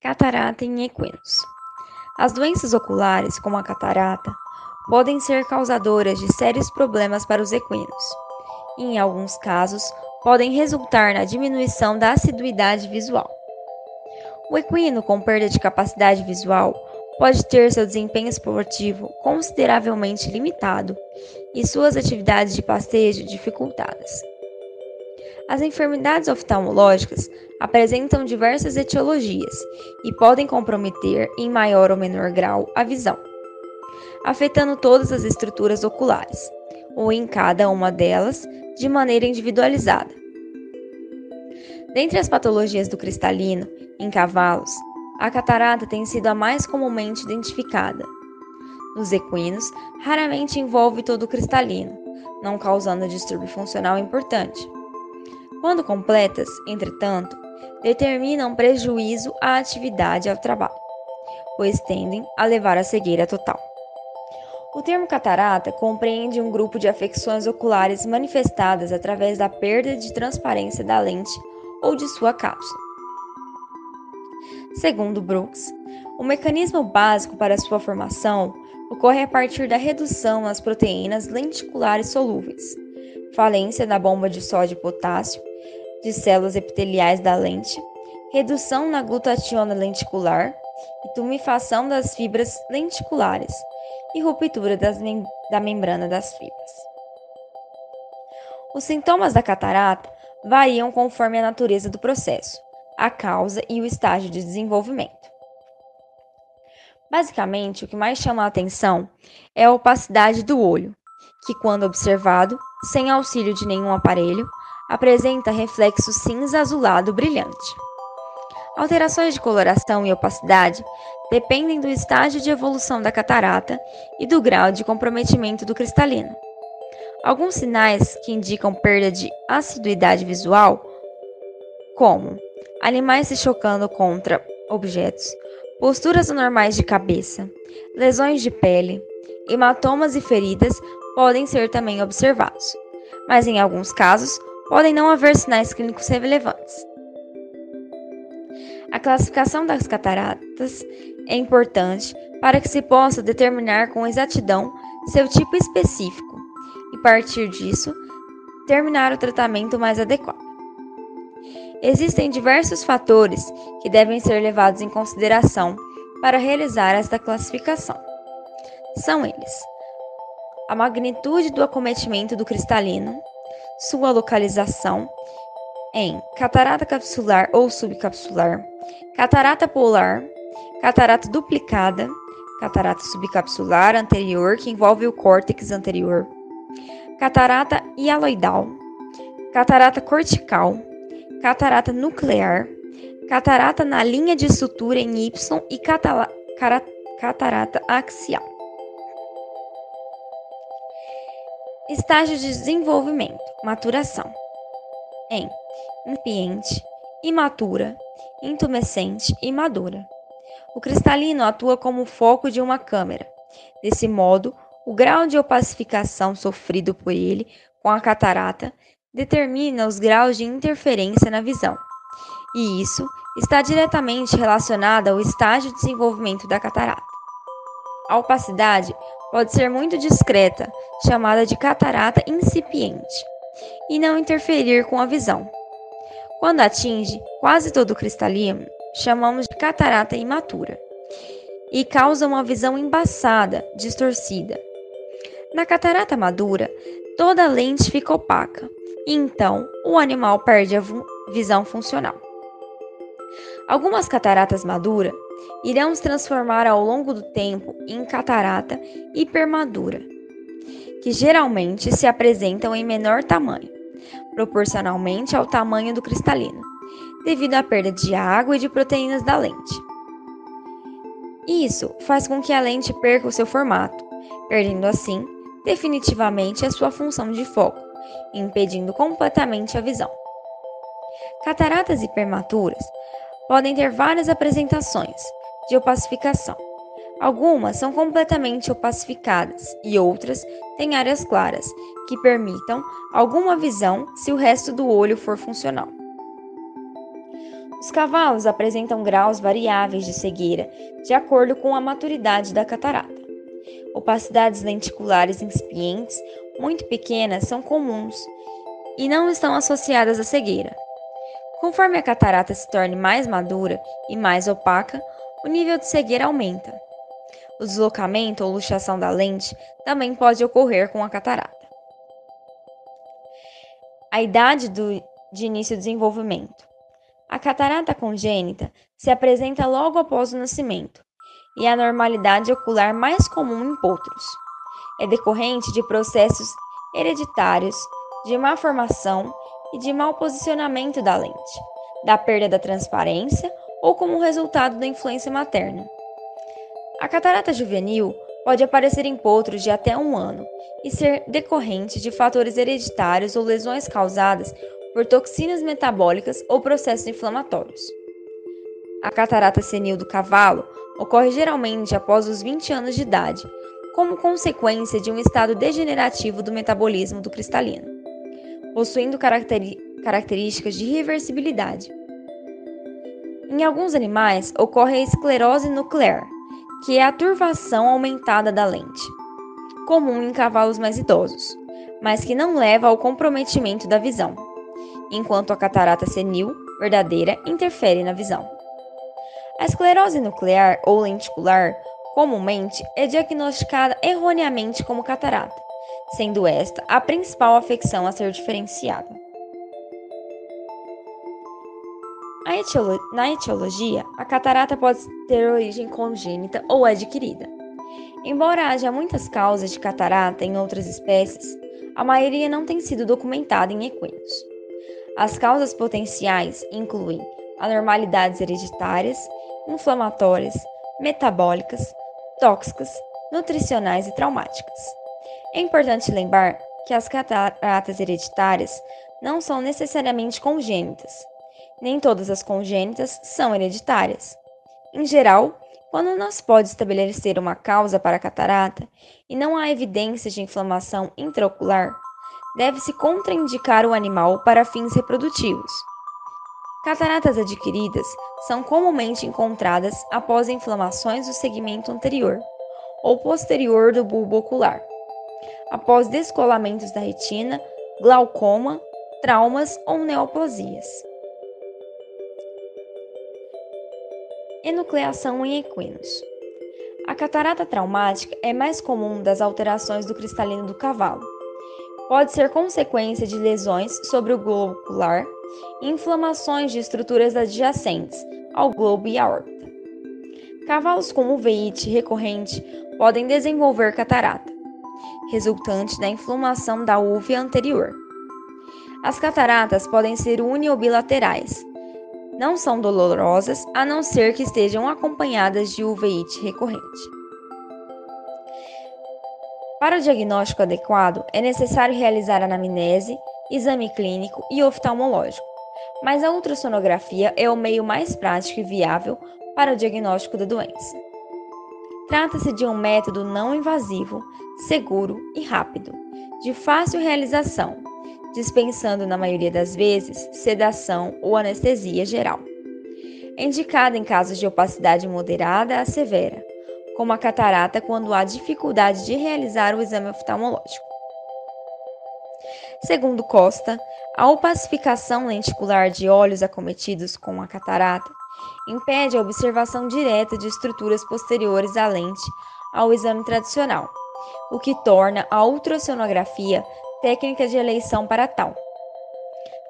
Catarata em equinos. As doenças oculares, como a catarata, podem ser causadoras de sérios problemas para os equinos. Em alguns casos, podem resultar na diminuição da assiduidade visual. O equino com perda de capacidade visual pode ter seu desempenho esportivo consideravelmente limitado e suas atividades de pastejo dificultadas. As enfermidades oftalmológicas apresentam diversas etiologias e podem comprometer, em maior ou menor grau, a visão, afetando todas as estruturas oculares, ou em cada uma delas, de maneira individualizada. Dentre as patologias do cristalino, em cavalos, a catarata tem sido a mais comumente identificada. Nos equinos, raramente envolve todo o cristalino, não causando distúrbio funcional importante. Quando completas, entretanto, determinam prejuízo à atividade e ao trabalho, pois tendem a levar à cegueira total. O termo catarata compreende um grupo de afecções oculares manifestadas através da perda de transparência da lente ou de sua cápsula. Segundo Brooks, o mecanismo básico para sua formação ocorre a partir da redução nas proteínas lenticulares solúveis, falência na bomba de sódio e potássio de células epiteliais da lente, redução na glutationa lenticular e tumefação das fibras lenticulares e ruptura mem da membrana das fibras. Os sintomas da catarata variam conforme a natureza do processo, a causa e o estágio de desenvolvimento. Basicamente, o que mais chama a atenção é a opacidade do olho, que, quando observado, sem auxílio de nenhum aparelho, apresenta reflexo cinza azulado brilhante. Alterações de coloração e opacidade dependem do estágio de evolução da catarata e do grau de comprometimento do cristalino. Alguns sinais que indicam perda de assiduidade visual, como animais se chocando contra objetos, posturas anormais de cabeça, lesões de pele, hematomas e feridas podem ser também observados, mas em alguns casos podem não haver sinais clínicos relevantes. A classificação das cataratas é importante para que se possa determinar com exatidão seu tipo específico e, a partir disso, terminar o tratamento mais adequado. Existem diversos fatores que devem ser levados em consideração para realizar esta classificação. São eles: a magnitude do acometimento do cristalino, sua localização em catarata capsular ou subcapsular, catarata polar, catarata duplicada, catarata subcapsular anterior que envolve o córtex anterior, catarata hialoidal, catarata cortical, catarata nuclear, catarata na linha de sutura em Y e catarata axial. Estágio de desenvolvimento, maturação. Em incipiente, imatura, intumescente e madura. O cristalino atua como foco de uma câmera. Desse modo, o grau de opacificação sofrido por ele com a catarata determina os graus de interferência na visão. E isso está diretamente relacionado ao estágio de desenvolvimento da catarata. A opacidade pode ser muito discreta, chamada de catarata incipiente, e não interferir com a visão. Quando atinge quase todo o cristalino, chamamos de catarata imatura e causa uma visão embaçada, distorcida. Na catarata madura, toda a lente fica opaca, e então o animal perde a visão funcional. Algumas cataratas maduras irão se transformar ao longo do tempo em catarata hipermadura, que geralmente se apresentam em menor tamanho, proporcionalmente ao tamanho do cristalino, devido à perda de água e de proteínas da lente. Isso faz com que a lente perca o seu formato, perdendo assim definitivamente a sua função de foco, impedindo completamente a visão. Cataratas hipermaturas podem ter várias apresentações de opacificação. Algumas são completamente opacificadas e outras têm áreas claras, que permitam alguma visão se o resto do olho for funcional. Os cavalos apresentam graus variáveis de cegueira de acordo com a maturidade da catarata. Opacidades lenticulares incipientes muito pequenas são comuns e não estão associadas à cegueira. Conforme a catarata se torne mais madura e mais opaca, o nível de cegueira aumenta. O deslocamento ou luxação da lente também pode ocorrer com a catarata. A idade do, de início do desenvolvimento. A catarata congênita se apresenta logo após o nascimento e é a normalidade ocular mais comum em potros. É decorrente de processos hereditários, de má formação e de mau posicionamento da lente, da perda da transparência ou como resultado da influência materna. A catarata juvenil pode aparecer em potros de até um ano e ser decorrente de fatores hereditários ou lesões causadas por toxinas metabólicas ou processos inflamatórios. A catarata senil do cavalo ocorre geralmente após os 20 anos de idade, como consequência de um estado degenerativo do metabolismo do cristalino, possuindo características de reversibilidade. Em alguns animais, ocorre a esclerose nuclear, que é a turvação aumentada da lente, comum em cavalos mais idosos, mas que não leva ao comprometimento da visão, enquanto a catarata senil, verdadeira, interfere na visão. A esclerose nuclear ou lenticular comumente é diagnosticada erroneamente como catarata, sendo esta a principal afecção a ser diferenciada. Na etiologia, a catarata pode ter origem congênita ou adquirida. Embora haja muitas causas de catarata em outras espécies, a maioria não tem sido documentada em equinos. As causas potenciais incluem anormalidades hereditárias, inflamatórias, metabólicas, tóxicas, nutricionais e traumáticas. É importante lembrar que as cataratas hereditárias não são necessariamente congênitas, nem todas as congênitas são hereditárias. Em geral, quando não se pode estabelecer uma causa para a catarata e não há evidências de inflamação intraocular, deve-se contraindicar o animal para fins reprodutivos. Cataratas adquiridas são comumente encontradas após inflamações do segmento anterior ou posterior do bulbo ocular, após descolamentos da retina, glaucoma, traumas ou neoplasias. Enucleação em equinos. A catarata traumática é mais comum das alterações do cristalino do cavalo. Pode ser consequência de lesões sobre o globo ocular e inflamações de estruturas adjacentes ao globo e à órbita. Cavalos com uveíte recorrente podem desenvolver catarata, resultante da inflamação da úvea anterior. As cataratas podem ser uni ou bilaterais, não são dolorosas a não ser que estejam acompanhadas de uveíte recorrente. Para o diagnóstico adequado, é necessário realizar anamnese, exame clínico e oftalmológico, mas a ultrassonografia é o meio mais prático e viável para o diagnóstico da doença. Trata-se de um método não invasivo, seguro e rápido, de fácil realização, dispensando na maioria das vezes sedação ou anestesia geral. É indicada em casos de opacidade moderada a severa, como a catarata quando há dificuldade de realizar o exame oftalmológico. Segundo Costa, a opacificação lenticular de olhos acometidos com a catarata impede a observação direta de estruturas posteriores à lente ao exame tradicional, o que torna a ultrassonografia técnica de eleição para tal.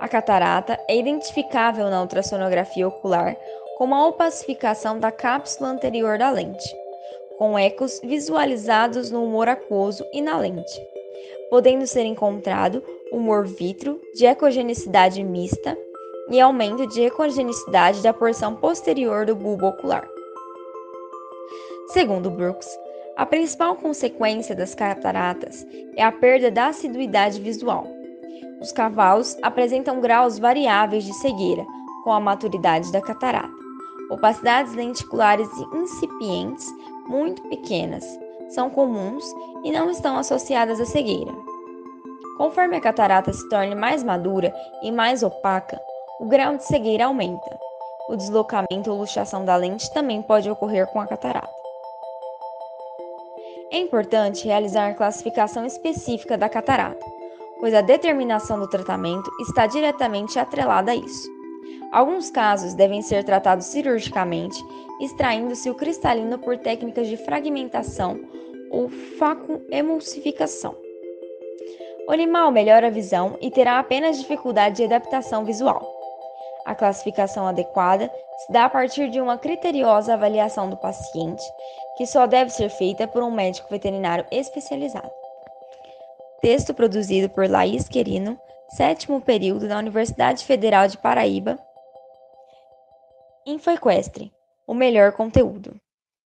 A catarata é identificável na ultrassonografia ocular como a opacificação da cápsula anterior da lente, com ecos visualizados no humor aquoso e na lente, podendo ser encontrado humor vítreo de ecogenicidade mista e aumento de ecogenicidade da porção posterior do bulbo ocular. Segundo Brooks, a principal consequência das cataratas é a perda da assiduidade visual. Os cavalos apresentam graus variáveis de cegueira com a maturidade da catarata. Opacidades lenticulares incipientes, muito pequenas, são comuns e não estão associadas à cegueira. Conforme a catarata se torne mais madura e mais opaca, o grau de cegueira aumenta, o deslocamento ou luxação da lente também pode ocorrer com a catarata. É importante realizar a classificação específica da catarata, pois a determinação do tratamento está diretamente atrelada a isso. Alguns casos devem ser tratados cirurgicamente, extraindo-se o cristalino por técnicas de fragmentação ou facoemulsificação. O animal melhora a visão e terá apenas dificuldade de adaptação visual. A classificação adequada se dá a partir de uma criteriosa avaliação do paciente, que só deve ser feita por um médico veterinário especializado. Texto produzido por Laís Querino, sétimo período da Universidade Federal de Paraíba. Infoequestre, o melhor conteúdo.